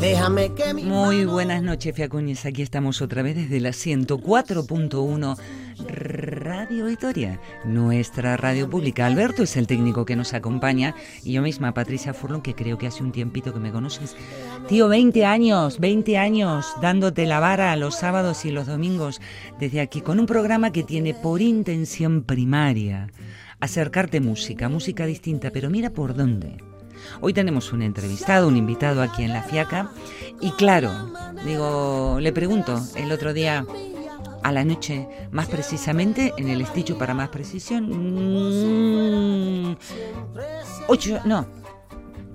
Déjame que mi Muy buenas noches, Fiacuñez. Aquí estamos otra vez desde la 104.1 Radio Victoria, nuestra radio pública. Alberto es el técnico que nos acompaña y yo misma, Patricia Furlon, que creo que hace un tiempito que me conoces. Tío, 20 años, 20 años dándote la vara los sábados y los domingos desde aquí, con un programa que tiene por intención primaria acercarte música, música distinta, pero mira por dónde. Hoy tenemos un entrevistado, un invitado aquí en La Fiaca. Y claro, digo, le pregunto el otro día a la noche, más precisamente en el esticho para más precisión. mm, ocho, no,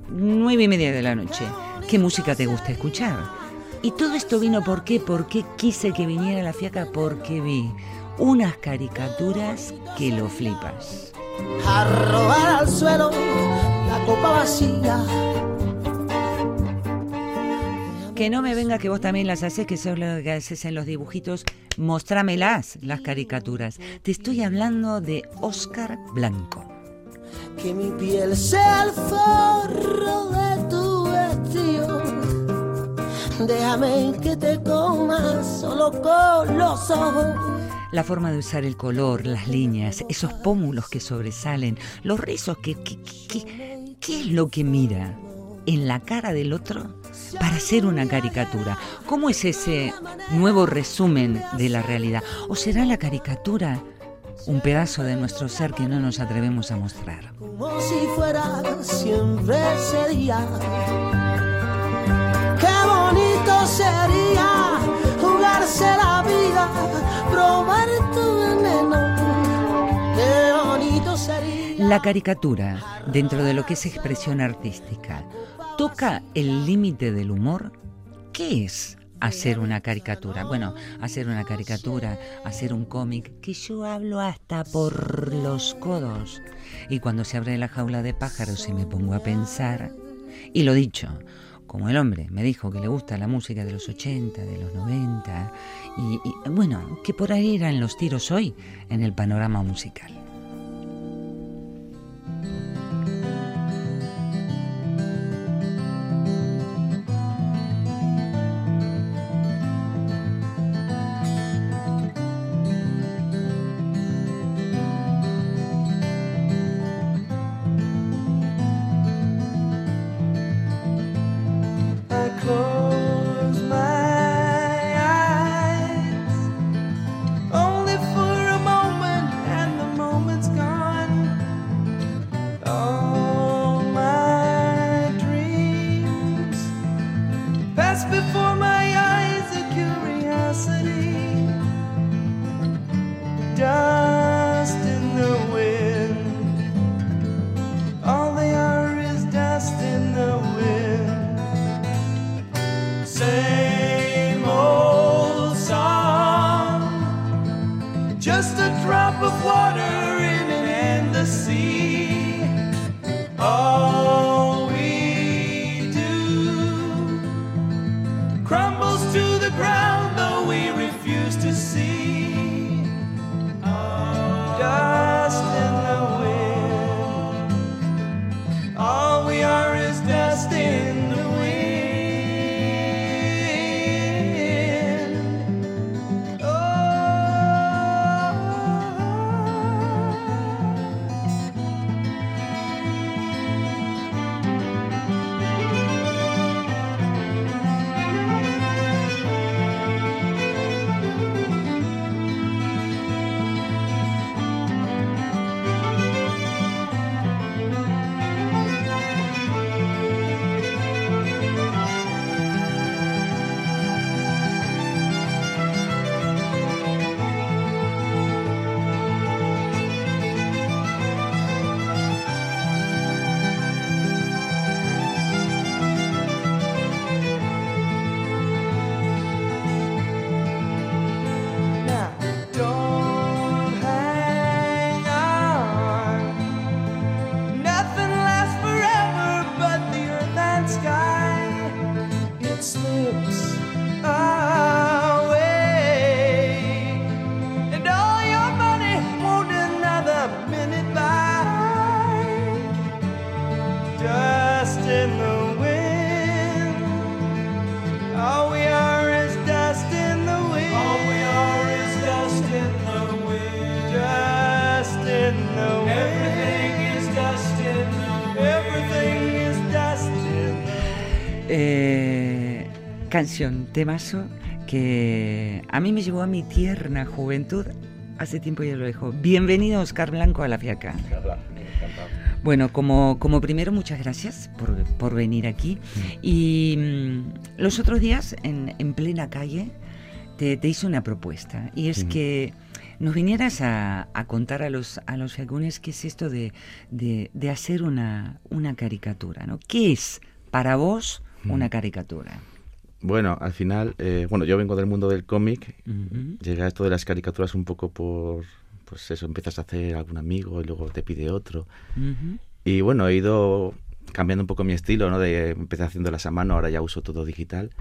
nueve y media de la noche. ¿Qué música te gusta escuchar? Y todo esto vino por qué, por qué quise que viniera la fiaca, porque vi unas caricaturas que lo flipas. Arrojar al suelo la copa vacía. Que no me venga que vos también las haces, que sos lo que haces en los dibujitos. Mostrámelas, las caricaturas. Te estoy hablando de Oscar Blanco. Que mi piel sea el forro de tu vestido. Déjame que te comas solo con los ojos. La forma de usar el color, las líneas, esos pómulos que sobresalen, los rizos que... que- que- ¿Qué es lo que mira en la cara del otro para hacer una caricatura? ¿Cómo es ese nuevo resumen de la realidad? ¿O será la caricatura un pedazo de nuestro ser que no nos atrevemos a mostrar? Como si fuera siempre. Qué la. La caricatura, dentro de lo que es expresión artística, toca el límite del humor. ¿Qué es hacer una caricatura? Bueno, hacer una caricatura, hacer un cómic, que yo hablo hasta por los codos. Y cuando se abre la jaula de pájaros y me pongo a pensar, y lo dicho, como el hombre me dijo que le gusta la música de los 80, de los 90, y, y, bueno, que por ahí eran los tiros hoy en el panorama musical. Canción, temazo, que a mí me llevó a mi tierna juventud. Hace tiempo ya lo dejo. Bienvenido, Oscar Blanco, a La Fiaca. Bueno, como, como primero, muchas gracias por, por venir aquí. Y mm, los otros días, en, en plena calle, te, te hice una propuesta. Y es Sí. que nos vinieras a, a contar a los, a los fiacunes qué es esto de, de, de hacer una, una caricatura, ¿no? ¿Qué es para vos una caricatura? Bueno, al final, eh, bueno, yo vengo del mundo del cómic. Ujú. Llegué a esto de las caricaturas un poco por, pues eso, empiezas a hacer algún amigo y luego te pide otro. Y bueno, he ido cambiando un poco mi estilo, ¿no? De empecé haciéndolas a mano, ahora ya uso todo digital.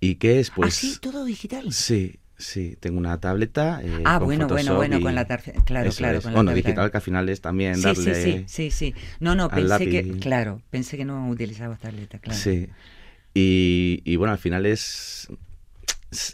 ¿Y qué es? ¿Ah, Pues sí? ¿Todo digital? sí, sí, tengo una tableta. eh, Ah, con bueno, bueno, Photoshop bueno, con la tarjeta. Claro, claro, con la Bueno, digital que al final es también Sí, darle... sí, sí, sí, sí. No, no, pensé que, claro, pensé que no utilizabas tableta, claro. Sí. Y, y bueno, al final es...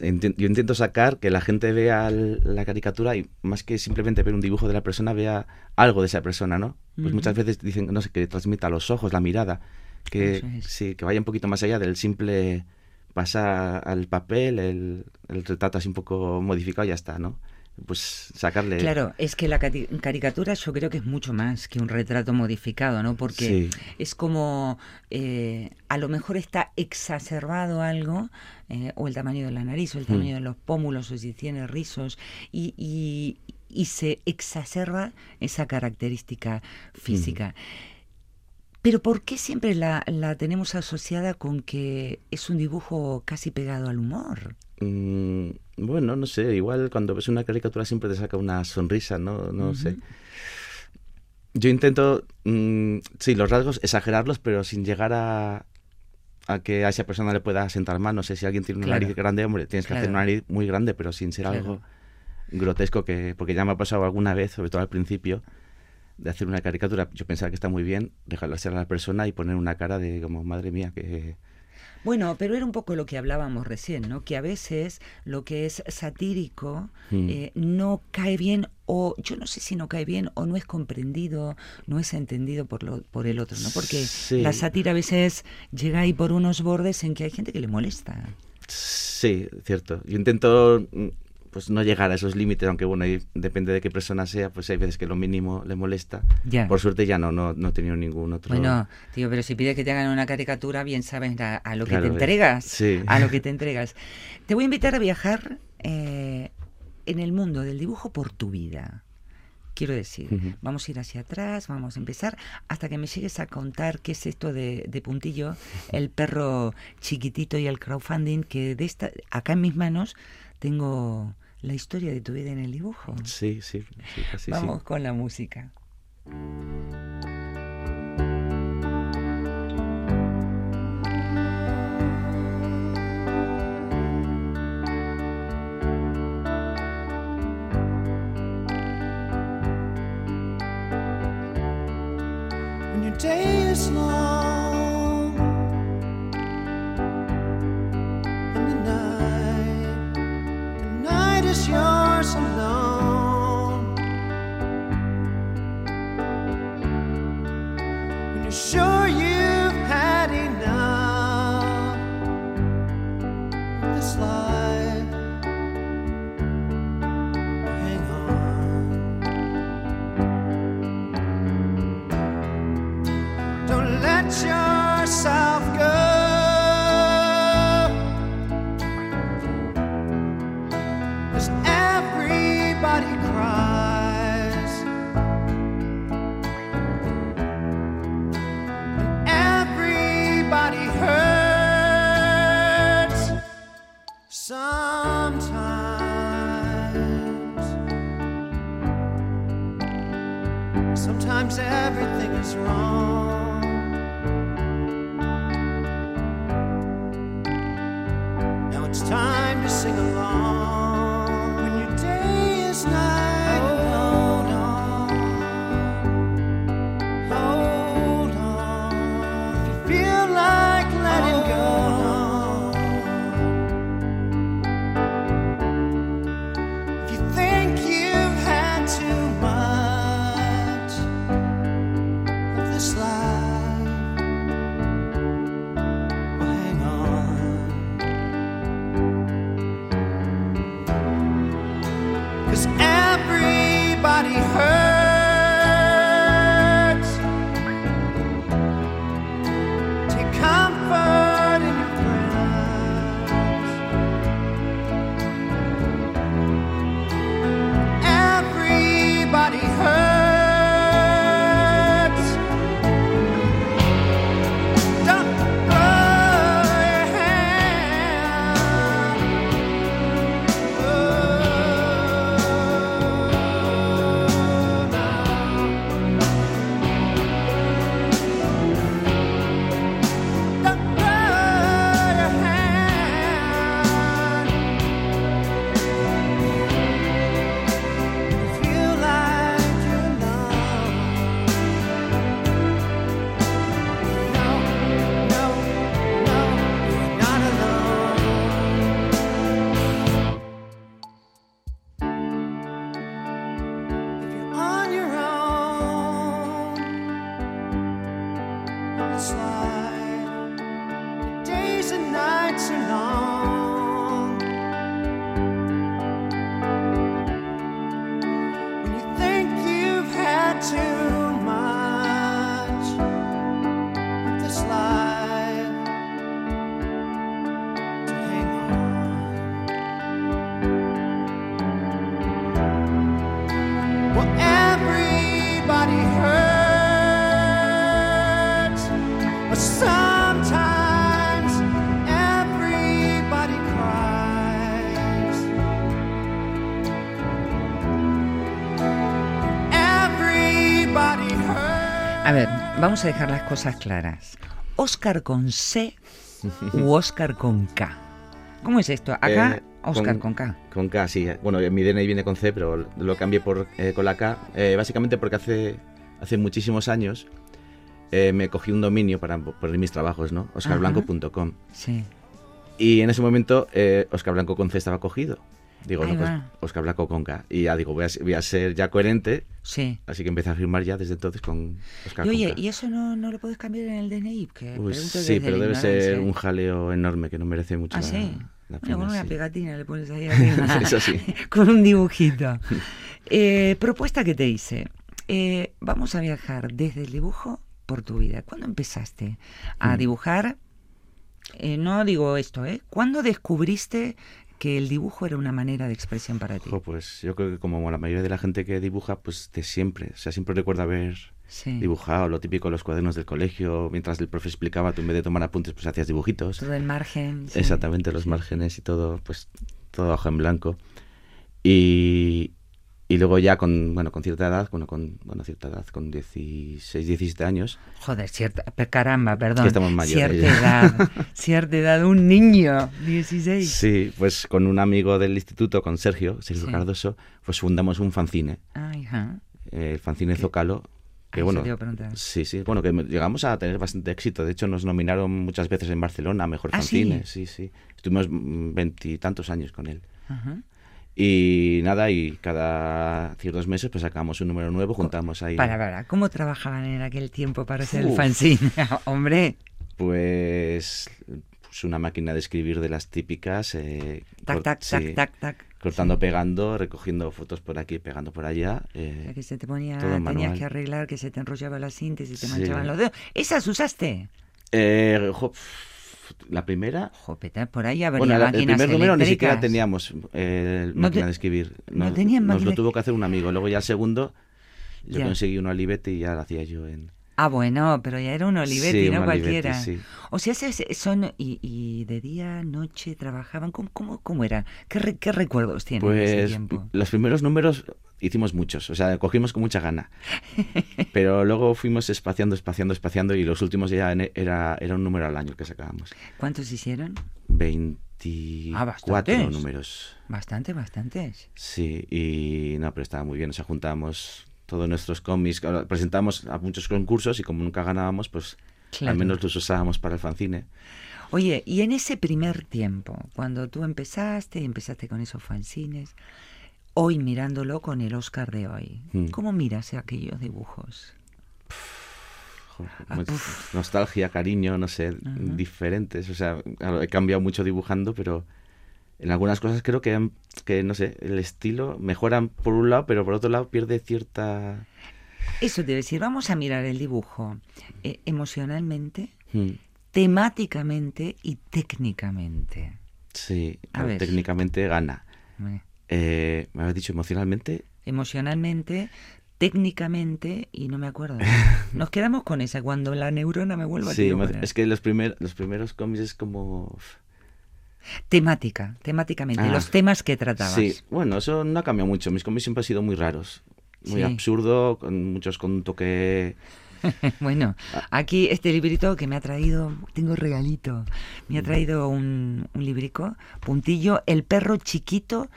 Yo intento sacar que la gente vea la caricatura y más que simplemente ver un dibujo de la persona, vea algo de esa persona, ¿no? Pues muchas veces dicen, no sé, que transmita los ojos, la mirada, que es. sí, que vaya un poquito más allá del simple pasar al papel, el, el retrato así un poco modificado y ya está, ¿no? Pues sacarle... Claro, es que la caricatura yo creo que es mucho más que un retrato modificado, ¿no? Porque Sí. es como, eh, a lo mejor está exacerbado algo, eh, o el tamaño de la nariz, o el Hmm. tamaño de los pómulos, o si tiene rizos, y, y- y se exacerba esa característica física. Pero ¿por qué siempre la, la tenemos asociada con que es un dibujo casi pegado al humor? Mm, bueno, no sé, igual cuando ves una caricatura siempre te saca una sonrisa, ¿no? No sé. Yo intento, mm, sí, los rasgos, exagerarlos, pero sin llegar a, a que a esa persona le pueda sentar mal. No sé, si alguien tiene una Claro. nariz grande, hombre, tienes que hacer una nariz muy grande, pero sin ser Claro. algo grotesco, que porque ya me ha pasado alguna vez, sobre todo al principio, de hacer una caricatura. Yo pensaba que está muy bien, dejársela a la persona y poner una cara de como, madre mía, que... Bueno, pero era un poco lo que hablábamos recién, ¿no? Que a veces lo que es satírico Mm. eh, no cae bien o yo no sé si no cae bien o no es comprendido, no es entendido por, lo, por el otro, ¿no? Porque Sí. la sátira a veces llega ahí por unos bordes en que hay gente que le molesta. Sí, cierto. Yo intento mm, pues no llegar a esos límites, aunque bueno, ahí depende de qué persona sea, pues hay veces que lo mínimo le molesta. Ya. Por suerte ya no, no, no he tenido ningún otro. Bueno, tío, pero si pides que te hagan una caricatura, bien sabes a, a lo que Claro, te entregas. sí. A lo que te entregas. Te voy a invitar a viajar eh, en el mundo del dibujo por tu vida. Quiero decir, vamos a ir hacia atrás, vamos a empezar, hasta que me llegues a contar qué es esto de, de puntillo, el perro chiquitito y el crowdfunding, que de esta, acá en mis manos tengo la historia de tu vida en el dibujo. Sí, sí, sí, casi vamos sí. con la música. slide. Vamos a dejar las cosas claras. Oscar con C u Oscar con K. ¿Cómo es esto? Acá, Eh, Oscar con, K. Con K, sí. Bueno, en mi DNI viene con C, pero lo cambié por, eh, con la K. eh, básicamente porque hace, hace muchísimos años eh, me cogí un dominio para poner mis trabajos, ¿no? oscarblanco.com. Sí. Y en ese momento eh, Oscar Blanco con C estaba cogido. Digo, no, pues. Oscar Blanco con K. Y ya digo, voy a, voy a ser ya coherente. Sí. Así que empecé a firmar ya desde entonces con Oscar Y oye. ¿y eso no, no lo puedes cambiar en el DNI? Que Pues sí, pero debe ser ignorancia. un jaleo enorme que no merece mucho Ah, la, sí. la Bueno, con una sí. pegatina le pones ahí arriba. Eso sí. con un dibujito. Eh, propuesta que te hice. Eh, vamos a viajar desde el dibujo por tu vida. ¿Cuándo empezaste a Mm. dibujar? Eh, no digo esto, ¿eh? ¿Cuándo descubriste que el dibujo era una manera de expresión para ti? Pues yo creo que como la mayoría de la gente que dibuja, pues de siempre. O sea, siempre recuerdo haber Sí. dibujado lo típico los cuadernos del colegio. Mientras el profe explicaba, tú en vez de tomar apuntes, pues hacías dibujitos. Todo el margen. sí. Exactamente, los márgenes y todo, pues todo hoja en blanco. Y, y luego ya con, bueno, con cierta edad, bueno, con bueno, cierta edad, con 16, 17 años, Joder, cierta, caramba, perdón. que estamos mayores Cierta edad, cierta edad, un niño, 16. sí, pues con un amigo del instituto, con Sergio, Sergio Sí. Cardoso, pues fundamos un fanzine, ajá. eh, el fanzine ¿Qué? Zócalo, Ah, que bueno, sí, sí, bueno, que llegamos a tener bastante éxito, de hecho nos nominaron muchas veces en Barcelona a Mejor ¿Ah, Fanzine, sí, sí, estuvimos mm, veintitantos años con él. Ajá. Y nada, y cada ciertos meses pues sacamos un número nuevo, juntamos ahí. Para, para, ¿cómo trabajaban en aquel tiempo para hacer el Uf. fanzine? Hombre, Pues, pues una máquina de escribir de las típicas. eh, tac, tac, tac, sí, tac, tac. Cortando, Sí. pegando, recogiendo fotos por aquí, pegando por allá. Eh, que se te ponía, tenías manual. que arreglar, que se te enrollaba la cinta y se te Sí. manchaban los dedos. ¿Esas usaste? eh, jo, la primera. Jopeta, por ahí habría Bueno, la- el máquinas primer número ni siquiera teníamos eh, No máquina te- de escribir. no Nos, tenían nos lo tuvo que hacer un amigo. Luego ya el segundo, yo Ya. conseguí un Olivetti y ya lo hacía yo en. Ah, bueno, pero ya era un Olivetti, Sí, no un Olivetti, cualquiera. sí. O sea, se- se- son y, y de día, noche trabajaban. ¿Cómo, cómo, cómo era? ¿Qué, re- qué recuerdos tienen de ese Pues tiempo? los primeros números hicimos muchos, o sea, cogimos con mucha gana. Pero luego fuimos espaciando, espaciando, espaciando y los últimos ya era, era un número al año que sacábamos. ¿Cuántos hicieron? 24 Ah, bastantes. números. Bastante, bastantes. Sí, y no, pero estaba muy bien, o sea, juntamos todos nuestros cómics, presentamos a muchos concursos y como nunca ganábamos, pues Claro. al menos los usábamos para el fanzine. Oye, y en ese primer tiempo, cuando tú empezaste, empezaste con esos fanzines, hoy mirándolo con el Oscar de hoy, Mm. ¿cómo miras aquellos dibujos? Ah, pues, uf. nostalgia, cariño, no sé, diferentes. O sea, he cambiado mucho dibujando, pero en algunas cosas creo que, que, no sé, el estilo mejoran por un lado, pero por otro lado pierde cierta... Eso te decir, vamos a mirar el dibujo eh, emocionalmente, Hmm, temáticamente y técnicamente. Sí, A ver. técnicamente gana. Eh, ¿Me habías dicho emocionalmente? Emocionalmente, técnicamente y no me acuerdo. Nos quedamos con esa cuando la neurona me vuelva a Sí, tironear. emo- es que los, primer, los primeros cómics es como... Temática, temáticamente, Ah, los temas que tratabas. Sí, bueno, eso no ha cambiado mucho. Mis cómics siempre han sido muy raros. Muy Sí. absurdo, con muchos con un toque... bueno, Ah. aquí este librito que me ha traído, tengo regalito, me Mm. ha traído un, un librico, puntillo, El perro chiquito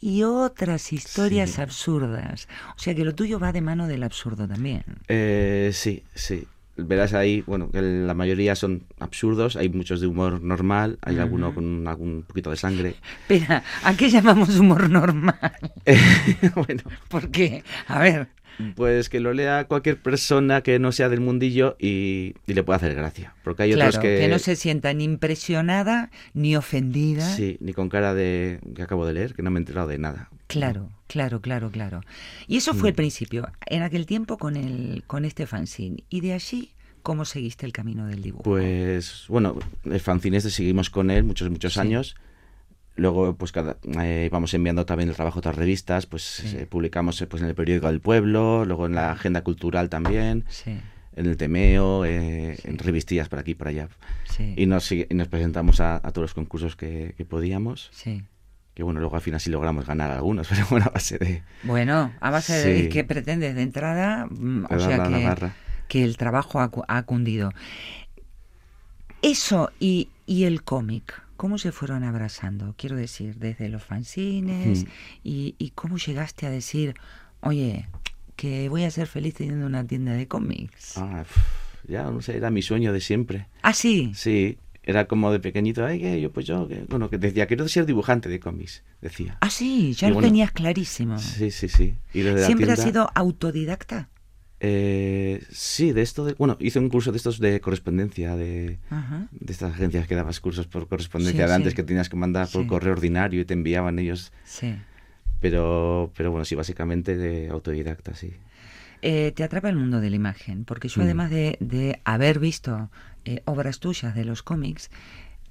y otras historias Sí. absurdas. O sea que lo tuyo va de mano del absurdo también. Eh, sí, sí. Verás ahí, bueno, que la mayoría son absurdos, hay muchos de humor normal, hay alguno con algún poquito de sangre. Espera, ¿a qué llamamos humor normal? bueno, ¿Por qué? A ver, pues que lo lea cualquier persona que no sea del mundillo y, y le pueda hacer gracia. Porque hay claro, otros que... que, no se sienta ni impresionada ni ofendida. Sí, ni con cara de que acabo de leer, que no me he enterado de nada. Claro, claro, claro, claro. Y eso Mm. fue el principio, en aquel tiempo con el, con este fanzine. Y de allí, ¿cómo seguiste el camino del dibujo? Pues bueno, el fanzine este seguimos con él muchos, muchos Sí. años. Luego, pues cada, eh, vamos enviando también el trabajo a otras revistas, pues Sí. eh, publicamos eh, pues, en el periódico del pueblo, luego en la agenda cultural también, Sí, en el Temeo, eh, en revistillas por aquí y por allá. sí, Y nos, y nos presentamos a, a todos los concursos que, que podíamos, sí. Que bueno, luego al final sí logramos ganar algunos, pero bueno, a base de... Bueno, a base de Sí. ¿qué pretendes de entrada? Mm, de O sea la que, garra. Que el trabajo ha, ha cundido. Eso y, y el cómic, ¿cómo se fueron abrazando? Quiero decir, desde los fanzines Hmm. y, y cómo llegaste a decir, oye, que voy a ser feliz teniendo una tienda de cómics. Ah, ya, no sé, era mi sueño de siempre. Ah, sí. Sí, era como de pequeñito, ay, que yo, pues yo, que, bueno, que decía, quiero ser dibujante de cómics, decía. Ah, sí, ya Y lo bueno, tenías clarísimo. Sí, sí, sí. Y desde la ¿Siempre has tienda- sido autodidacta? Eh, sí, de esto, de, bueno, hice un curso de estos de correspondencia, de, Ajá. de estas agencias que dabas cursos por correspondencia Sí, de antes sí. que tenías que mandar por Sí. correo ordinario y te enviaban ellos. Sí. Pero, pero bueno, sí, básicamente de autodidacta, sí. Eh, te atrapa el mundo de la imagen, porque yo Mm. además de, de haber visto eh, obras tuyas de los cómics,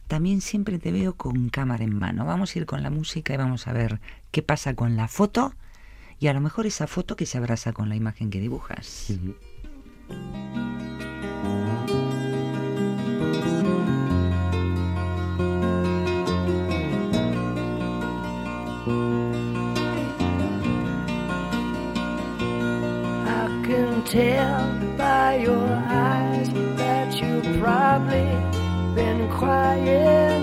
también siempre te veo con cámara en mano. Vamos a ir con la música y vamos a ver qué pasa con la foto y a lo mejor esa foto que se abraza con la imagen que dibujas. Ujú. I can tell by your eyes that you've probably been crying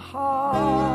heart?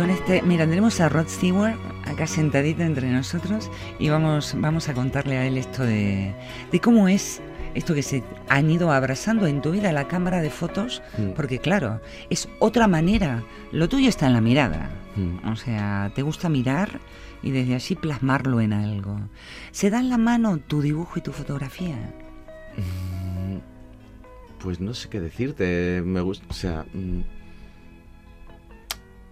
Con este, mira, tenemos a Rod Stewart acá sentadito entre nosotros y vamos, vamos a contarle a él esto de, de cómo es esto que se han ido abrazando en tu vida la cámara de fotos, Mm. porque claro, es otra manera. Lo tuyo está en la mirada. Mm. O sea, te gusta mirar y desde allí plasmarlo en algo. ¿Se dan la mano tu dibujo y tu fotografía? Pues no sé qué decirte. Me gusta, o sea, mm,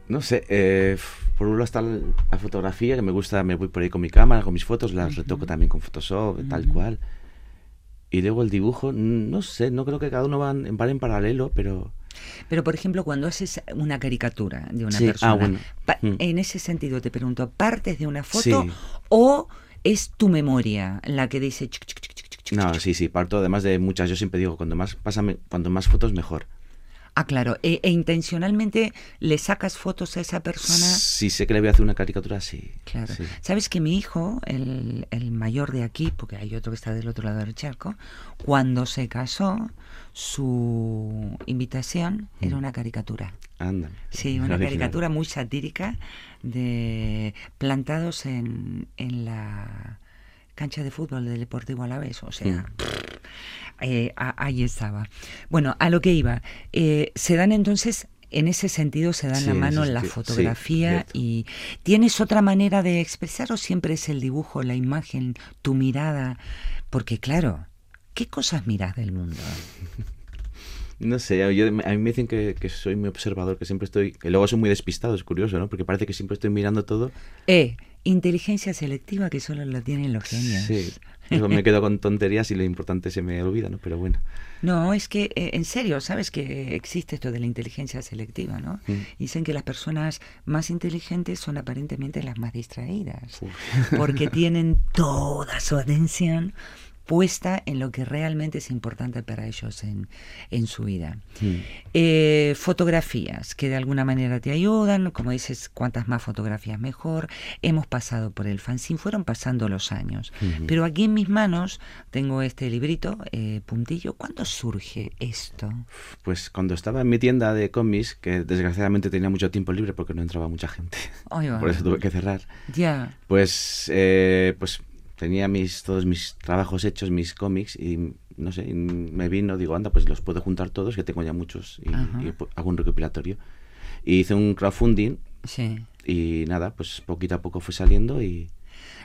no sé. eh, por un lado está la fotografía que me gusta. Me voy por ahí con mi cámara, con mis fotos, las retoco también con Photoshop, tal cual. Y luego el dibujo, no sé, no creo que cada uno van, van en paralelo, pero Pero, por ejemplo, cuando haces una caricatura de una Sí, ah, persona, bueno. Mm. en ese sentido te pregunto, ¿partes de una foto Sí. o es tu memoria la que dice... chic, chic, chic, no, sí, sí, parto además de muchas. Yo siempre digo, cuando más, pásame, cuanto más fotos, mejor. Ah, claro. E, e intencionalmente le sacas fotos a esa persona. Si sé que le voy a hacer una caricatura, sí. Claro. sí. Sabes que mi hijo, el, el mayor de aquí, porque hay otro que está del otro lado del charco, cuando se casó, su invitación era Mm. una caricatura. Anda. Sí, una caricatura muy satírica de plantados en, en la cancha de fútbol del Deportivo Alavés, o sea, Mm. Eh, a- ahí estaba. Bueno, a lo que iba, eh, se dan entonces, en ese sentido, se dan Sí, la en mano ese la sí, fotografía y tienes otra manera de expresar o siempre es el dibujo, la imagen, tu mirada, porque claro, ¿qué cosas miras del mundo? No sé, yo- a mí me dicen que, que soy muy observador, que siempre estoy, que luego soy muy despistado, es curioso, ¿no? Porque parece que siempre estoy mirando todo. Eh, inteligencia selectiva que solo lo tienen los genios. Sí, luego me quedo con tonterías y lo importante se me olvida, ¿no? Pero bueno. No, es que eh, en serio, sabes que existe esto de la inteligencia selectiva, ¿no? Mm. Dicen que las personas más inteligentes son aparentemente las más distraídas, Uf. porque tienen toda su atención puesta en lo que realmente es importante para ellos en, en su vida. Mm. Eh, fotografías que de alguna manera te ayudan, como dices, cuantas más fotografías mejor. Hemos pasado por el fanzine, fueron pasando los años. Ujú. Pero aquí en mis manos tengo este librito, eh, Puntillo. ¿Cuándo surge esto? Pues cuando estaba en mi tienda de cómics, que desgraciadamente tenía mucho tiempo libre porque no entraba mucha gente, va. por eso tuve que cerrar, Ya. pues, eh, pues tenía mis, todos mis trabajos hechos, mis cómics, y no sé, y me vino, digo, anda, pues los puedo juntar todos, que tengo ya muchos, y, y hago un recopilatorio. Y hice un crowdfunding, Sí. y nada, pues poquito a poco fue saliendo, y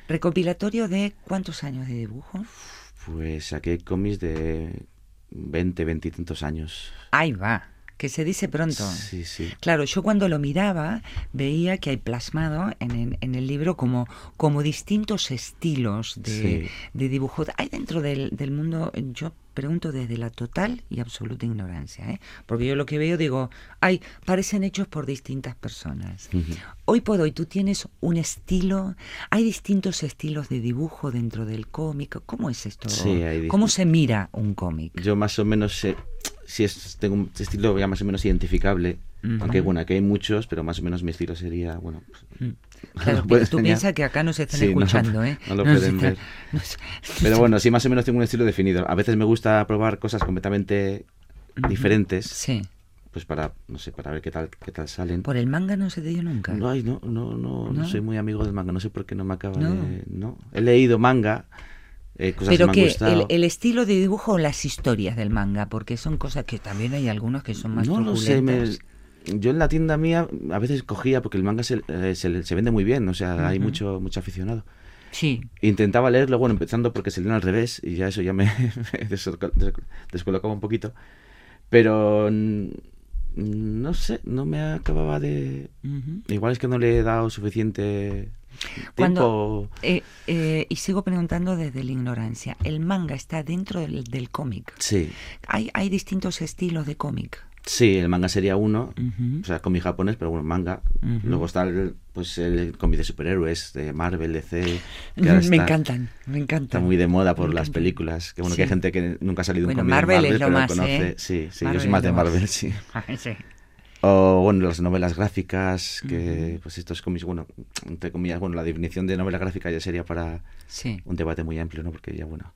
Recopilatorio de cuántos años de dibujo. pues saqué cómics de 20, 20 y tantos años. Ahí va. Que se dice pronto. Sí, sí. Claro, yo cuando lo miraba veía que hay plasmado en, en- en el libro como, como distintos estilos de, Sí. de dibujo. Hay dentro del, del mundo, yo pregunto desde la total y absoluta ignorancia, ¿eh? porque yo lo que veo digo, ay, parecen hechos por distintas personas. Hoy por hoy tú tienes un estilo, hay distintos estilos de dibujo dentro del cómic. ¿Cómo es esto? Sí, hay ¿Cómo se mira un cómic? Yo más o menos sé, si es, tengo un estilo ya más o menos identificable, Ujú. aunque bueno, aquí hay muchos, pero más o menos mi estilo sería, bueno, pues, Mm. Claro, tú piensas que acá no se están Sí, no, escuchando, ¿eh? no lo pueden ver. no Pero bueno, sí, más o menos tengo un estilo definido. A veces me gusta probar cosas completamente diferentes, Sí. pues para, no sé, para ver qué tal, qué tal salen. Por el manga no se te dio nunca. No, ay, no, no, no, no ¿No? soy muy amigo del manga, no sé por qué no me acaba No. de... No, he leído manga, eh, cosas Pero que el, el estilo de dibujo o las historias del manga, porque son cosas que también hay algunos que son más no lo sé, me- truculentas. yo en la tienda mía a veces cogía, porque el manga se, eh, se, se vende muy bien, o sea, hay mucho, mucho aficionado. Sí. Intentaba leerlo, bueno, empezando porque se leen al revés, y ya eso ya me, me desco- des- descolocaba un poquito. Pero no sé, no me acababa de... Igual es que no le he dado suficiente Cuando-. Eh, eh, y sigo preguntando desde la ignorancia. ¿El manga está dentro del, del cómic? Sí, Hay, hay distintos estilos de cómic. sí, el manga sería uno, Ujú. o sea, cómic japonés, pero bueno, manga. Ujú. Luego está el, pues el cómic de superhéroes, de Marvel, DC. que ahora Me está- encantan, me encantan. Está muy de moda por Me las películas. Que bueno, Sí. que hay gente que nunca ha salido Bueno, un cómic Marvel de es Marvel, lo pero más, conoce. ¿eh? Sí, sí, Marvel yo soy más es de lo más. Marvel, sí. Sí. O bueno, las novelas gráficas, que pues estos cómics, bueno, entre comillas, bueno, la definición de novela gráfica ya sería para Sí. un debate muy amplio, ¿no? Porque ya, bueno.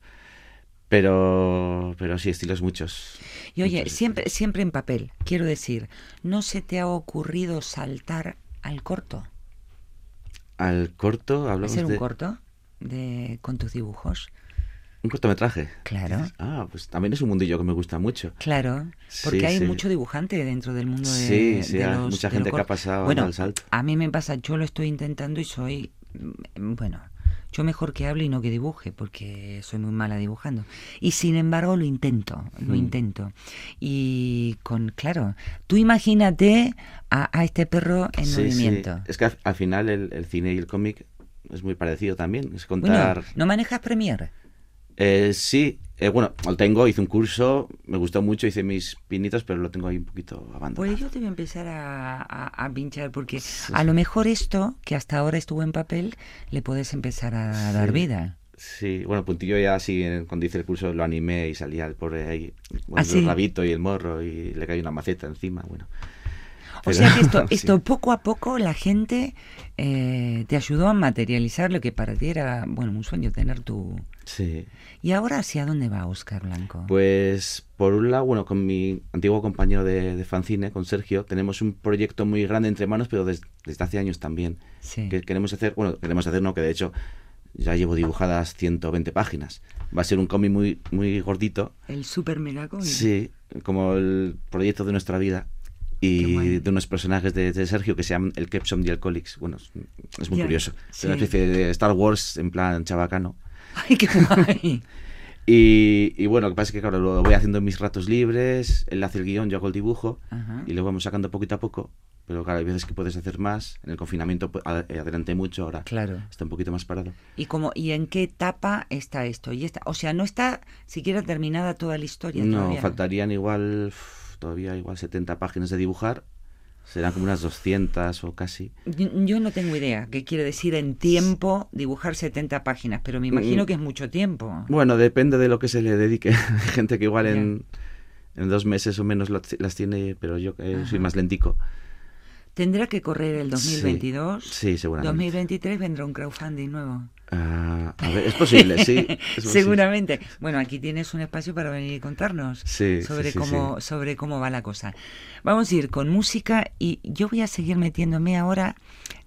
Pero, pero sí, estilos muchos. Y oye, muchos siempre, siempre en papel, quiero decir, ¿no se te ha ocurrido saltar al corto. Al corto, ¿Va a hablamos ser un de... corto de, con tus dibujos? Un cortometraje. Claro. Ah, pues también es un mundillo que me gusta mucho. Claro, porque Sí, hay sí. mucho dibujante dentro del mundo de, Sí, sí, de hay los- mucha de gente los que ha pasado bueno, al salto. A mí me pasa, yo lo estoy intentando y soy, mm, bueno, yo mejor que hable y no que dibuje, porque soy muy mala dibujando. Y sin embargo lo intento, lo Mm. intento. Y con, claro, tú imagínate a, a este perro en Sí, sí. movimiento. Es que al, al final el, el cine y el cómic es muy parecido también. Es Bueno, contar... ¿no manejas Premiere? Eh, sí, eh, bueno, lo tengo, hice un curso, me gustó mucho, hice mis pinitos, pero lo tengo ahí un poquito abandonado. Pues yo te voy a empezar a, a- a pinchar porque a lo mejor esto, que hasta ahora estuvo en papel, le puedes empezar a dar vida. Sí, bueno, Puntillo ya sí, en- cuando hice el curso lo animé y salía el pobre ahí, con ¿Ah, el rabito y el morro y le cayó una maceta encima, bueno. O sea que esto, esto poco a poco la gente eh, te ayudó a materializar lo que para ti era, bueno, un sueño tener tu... Sí, ¿Y ahora hacia dónde va Oscar Blanco? pues por un lado, bueno, con mi antiguo compañero de, de fanzine, con Sergio, tenemos un proyecto muy grande entre manos, pero des- desde hace años también. sí. Que queremos hacer, bueno, queremos hacer, no, que de hecho ya llevo dibujadas 120 páginas. Va a ser un cómic muy, muy gordito, El super mega cómic. Sí, como el proyecto de nuestra vida. Y de unos personajes de, de Sergio que se llaman el Kepsom y Alcoholics. Bueno, es, es muy Ya, curioso. Es una especie de Star Wars en plan chabacano. Ay, qué guay. Y, y bueno, lo que pasa es que, claro, lo voy haciendo en mis ratos libres. Él hace el guion, yo hago el dibujo. Ajá. Y lo vamos sacando poquito a poco. Pero claro, hay veces que puedes hacer más. En el confinamiento a- adelanté mucho, ahora Claro. está un poquito más parado. ¿Y, cómo, ¿Y en qué etapa está esto? Y esta, o sea, no está siquiera terminada toda la historia. No, todavía. faltarían igual, todavía igual 70 páginas de dibujar. Serán como unas 200 o casi. Yo, no tengo idea qué quiere decir en tiempo dibujar 70 páginas, pero me imagino Mm. que es mucho tiempo. Bueno, depende de lo que se le dedique. Hay gente que igual en, en dos meses o menos las tiene, pero yo eh, soy más lentico. Tendrá que correr el 2022. Sí, seguramente. 2023 vendrá un crowdfunding nuevo. Ah, a ver, es posible, sí. es posible. Seguramente. Bueno, aquí tienes un espacio para venir y contarnos Sí, sobre sí, cómo sí. sobre cómo va la cosa. Vamos a ir con música y yo voy a seguir metiéndome ahora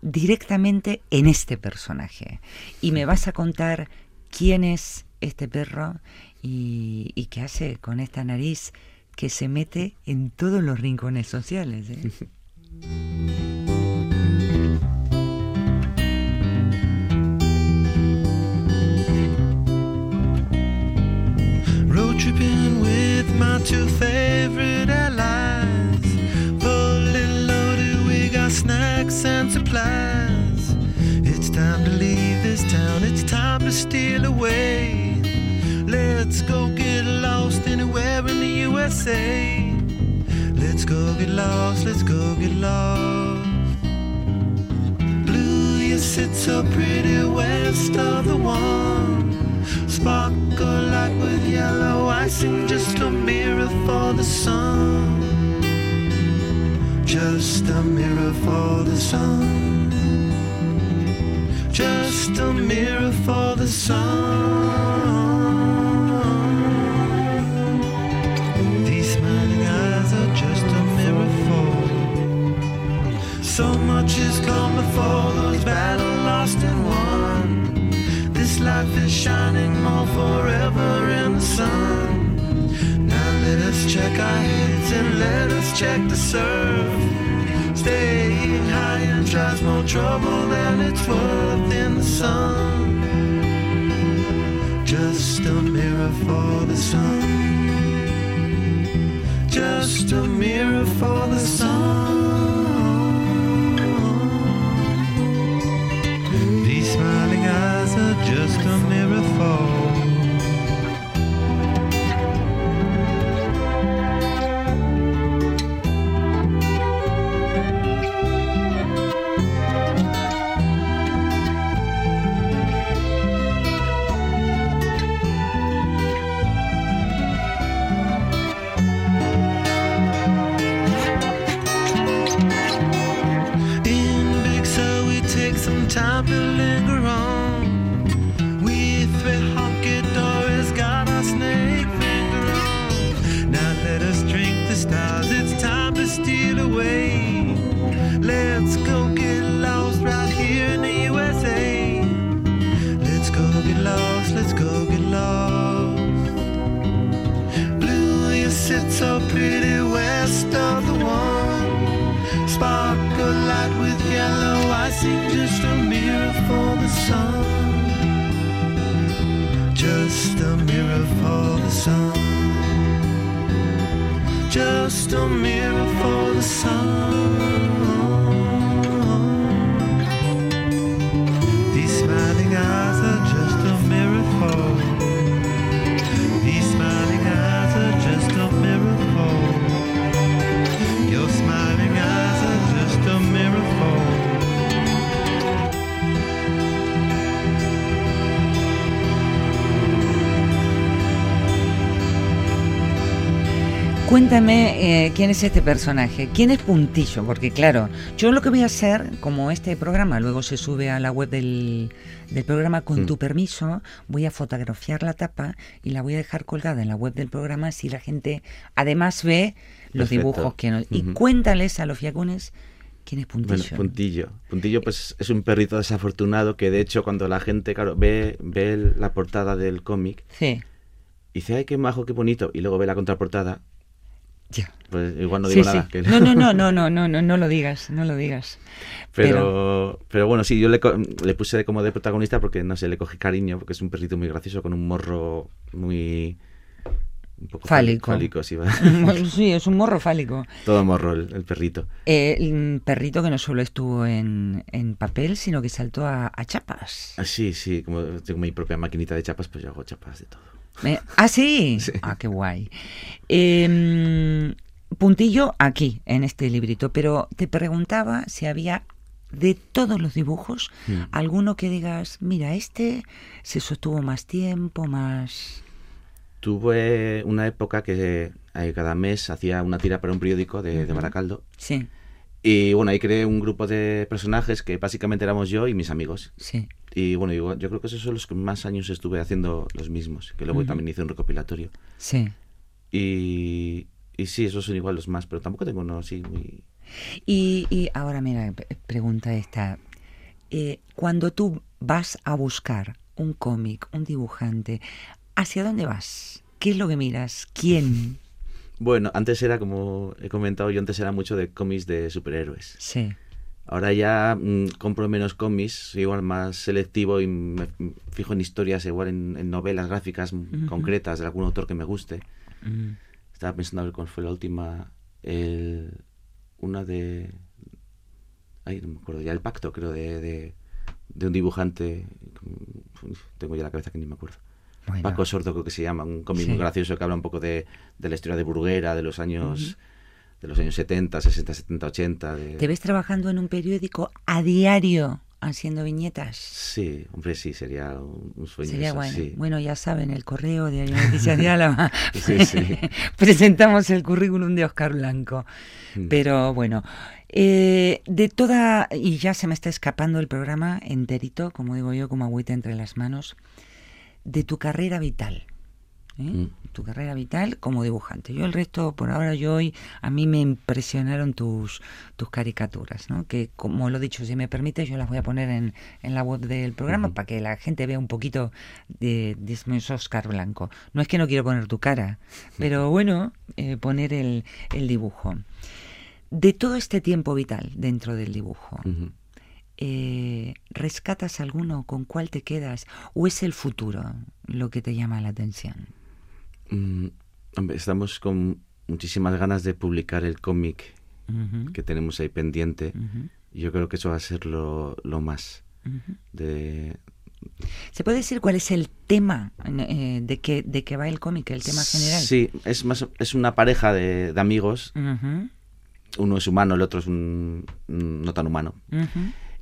directamente en este personaje y me vas a contar quién es este perro y, y qué hace con esta nariz que se mete en todos los rincones sociales. ¿eh? tripping with my two favorite allies. Fully loaded, we got snacks and supplies. It's time to leave this town, it's time to steal away. Let's go get lost anywhere in the USA. Let's go get lost, let's go get lost. Blue, you sit so pretty west of the one. Sparkle like with yellow icing, just a mirror for the sun. Just a mirror for the sun. Just a mirror for the sun. These smiling eyes are just a mirror for. So much has come before those battles lost and life is shining more forever in the sun. Now let us check our heads and let us check the surf. Staying high and tries more trouble than it's worth in the sun. Just a mirror for the sun. Just a mirror for the sun. Just a mirror for the sun. Just a mirror for the sun. Cuéntame eh, quién es este personaje, quién es Puntillo, porque claro, yo lo que voy a hacer, como este programa luego se sube a la web del, del programa con Mm. tu permiso, voy a fotografiar la tapa y la voy a dejar colgada en la web del programa si la gente además ve los Perfecto. dibujos que nos... Y cuéntales a los fiacunes quién es Puntillo. Bueno, Puntillo. Puntillo, pues es un perrito desafortunado que, de hecho, cuando la gente, claro, ve, ve la portada del cómic Sí, y dice, ay, qué majo, qué bonito, y luego ve la contraportada, ya. pues igual no digo sí. nada. que- No, no, no, no, no, no, no, no lo digas, no lo digas. Pero, pero bueno, sí, yo le, le puse como de protagonista porque, no sé, le cogí cariño, porque es un perrito muy gracioso, con un morro muy... Un poco Fálico. Fálico, sí, es un morro fálico. Todo morro el, el perrito. Eh, un perrito que no solo estuvo en, en papel, sino que saltó a, a chapas. Ah, sí, sí, como tengo mi propia maquinita de chapas, pues yo hago chapas de todo. Eh, ¿Ah, sí? Sí. Ah, qué guay. Eh, puntillo aquí, en este librito, pero te preguntaba si había de todos los dibujos Mm. alguno que digas, mira, este se sostuvo más tiempo, más... Tuve una época que eh, cada mes hacía una tira para un periódico de. Baracaldo. Sí, Y bueno, ahí creé un grupo de personajes que básicamente éramos yo y mis amigos. sí. Y bueno, yo, yo creo que esos son los que más años estuve haciendo los mismos, que luego también hice un recopilatorio. Sí. Y, y sí, esos son igual los más, pero tampoco tengo uno así muy... Y, y ahora mira, pregunta esta. Eh, cuando tú vas a buscar un cómic, un dibujante, ¿hacia dónde vas? ¿Qué es lo que miras? ¿Quién? Bueno, antes era, como he comentado, yo antes era mucho de cómics de superhéroes. Sí. Ahora ya mm, compro menos cómics, soy igual más selectivo y me fijo en historias, igual en, en novelas gráficas mm, Ujú. concretas de algún autor que me guste. Mm. Estaba pensando a ver cuál fue la última. El, una de. Ay, no me acuerdo ya. El pacto, creo, de, de, de un dibujante. Uf, Tengo ya la cabeza que ni me acuerdo. Bueno, Paco Sordo, creo que se llama. Un cómic Sí. muy gracioso que habla un poco de, de la historia de Bruguera, de los años. De los años 70, 60, 70, 80. De... ¿Te ves trabajando en un periódico a diario haciendo viñetas? Sí, hombre, sí, sería un, un sueño. Sería eso, bueno. sí. Bueno, ya saben, el correo de Noticias de Álava. Sí, sí. Presentamos el currículum de Oscar Blanco. Mm. Pero bueno, eh, de toda, y ya se me está escapando el programa enterito, como digo yo, como agüita entre las manos, de tu carrera vital. ¿eh? Mm. Tu carrera vital como dibujante. Yo el resto, por ahora, yo hoy, a mí me impresionaron tus, tus caricaturas, ¿no? Que, como lo he dicho, si me permite, yo las voy a poner en, en la web del programa para que la gente vea un poquito de, de Oscar Blanco. No es que no quiero poner tu cara, pero bueno, eh, poner el, el dibujo. De todo este tiempo vital dentro del dibujo, eh, ¿rescatas alguno? ¿Con cuál te quedas? ¿O es el futuro lo que te llama la atención? Mm, estamos con muchísimas ganas de publicar el cómic que tenemos ahí pendiente. Yo creo que eso va a ser lo, lo más de... ¿Se puede decir cuál es el tema eh, de, que, de que va el cómic, el tema general? Sí, es más es una pareja de, de amigos. Uno es humano, el otro es un, no tan humano.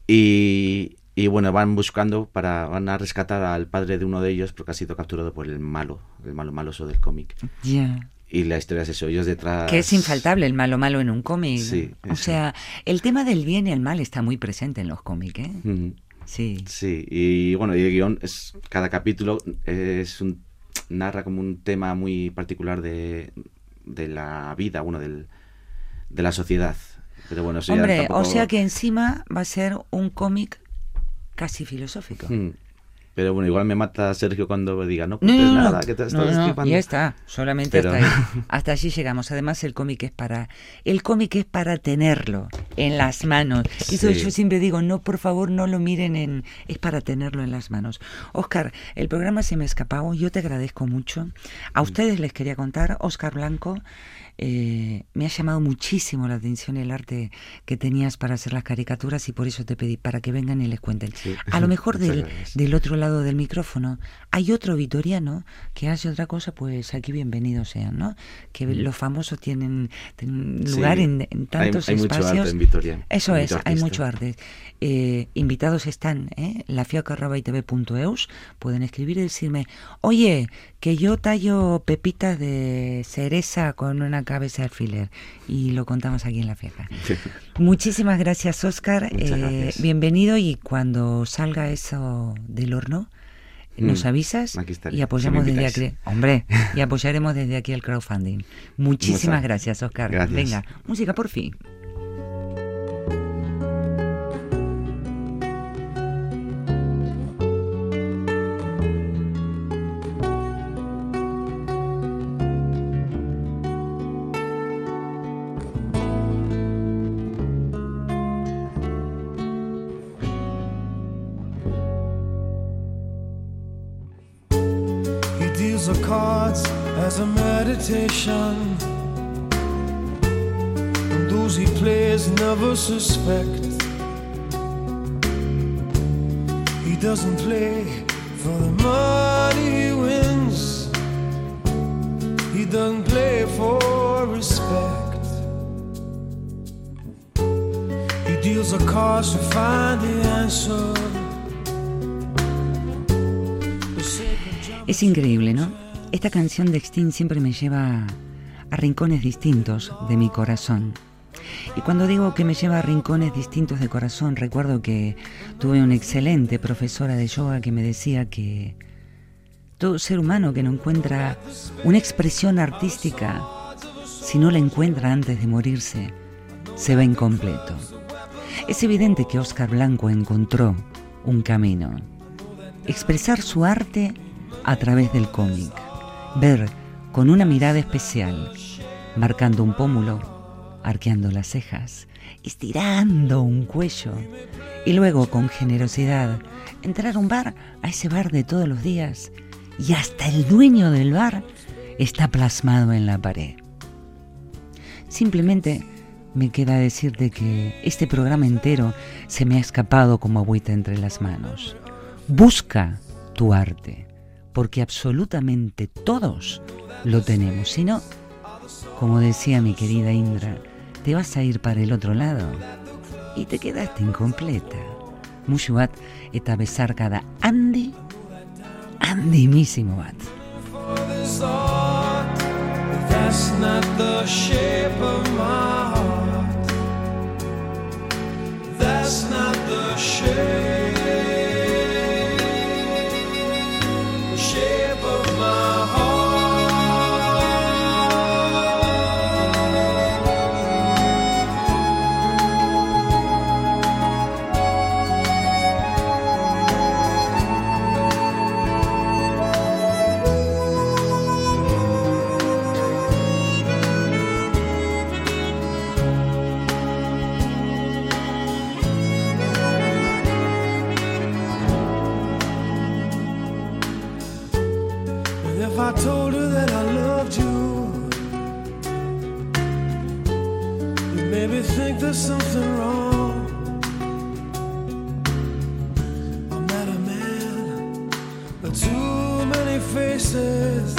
Y, y bueno, van buscando para van a rescatar al padre de uno de ellos porque ha sido capturado por el malo, el malo maloso del cómic. Ya. Y la historia es eso, ellos detrás... Que es infaltable el malo malo en un cómic. Sí, o eso. sea, el tema del bien y el mal está muy presente en los cómics, ¿eh? Sí. Sí, y bueno, y el guion es cada capítulo es un narra como un tema muy particular de, de la vida, bueno, del, de la sociedad. Pero bueno, Hombre, o tampoco- sea que encima va a ser un cómic casi filosófico. Mm. Pero bueno, igual me mata Sergio cuando diga, no No, no, no, nada, que te no, estás no, ya está, solamente Pero- hasta ahí. Hasta allí llegamos. Además, el cómic es para el cómic es para tenerlo en las manos. Y eso Sí. yo siempre digo, no, por favor, no lo miren en es para tenerlo en las manos. Oscar, el programa se me ha escapado, yo te agradezco mucho. Mm. A ustedes les quería contar, Oscar Blanco, eh, me ha llamado muchísimo la atención el arte que tenías para hacer las caricaturas y por eso te pedí para que vengan y les cuenten. Sí. A lo mejor del, del otro lado del micrófono hay otro vitoriano que hace otra cosa, pues aquí bienvenidos sean, ¿no? Que los famosos tienen, tienen Mm. Sí. lugar en, Hay- tantos hay mucho arte espacios. en Vitoria, Eso hay es, mucho hay mucho arte. Eh, invitados están, ¿eh? lafioca.itv.eus, pueden escribir y decirme, oye, que yo tallo pepitas de cereza con una cabeza de alfiler. Y lo contamos aquí en La Fieca. Muchísimas gracias, Oscar. Eh, gracias. bienvenido y cuando salga eso del horno, nos Mm, avisas y apoyamos desde aquí. Hombre, y apoyaremos desde aquí el crowdfunding. Muchísimas gracias, Oscar. gracias. Venga, música por fin. As a meditation. And those he plays never suspect. He doesn't play for the money he wins. He doesn't play for respect. He deals the cards to find the answer. Es increíble, ¿no? Esta canción de Sting siempre me lleva a rincones distintos de mi corazón. Y cuando digo que me lleva a rincones distintos de corazón, recuerdo que tuve una excelente profesora de yoga que me decía que todo ser humano que no encuentra una expresión artística, si no la encuentra antes de morirse, se va incompleto. Es evidente que Oscar Blanco encontró un camino expresar su arte a través del cómic, ver con una mirada especial, marcando un pómulo, arqueando las cejas, estirando un cuello y luego con generosidad entrar a un bar, a ese bar de todos los días y hasta el dueño del bar está plasmado en la pared. Simplemente me queda decirte que este programa entero se me ha escapado como agüita entre las manos. Busca tu arte, porque absolutamente todos lo tenemos. Si no, como decía mi querida Indra, te vas a ir para el otro lado y te quedaste incompleta. Mushuat eta besarkada handi, handimísimo bat. that's not the shape of my heart. That's not the shape, faces.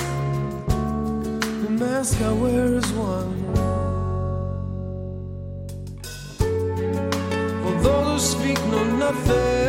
The mask I wear is one. For those who speak know nothing.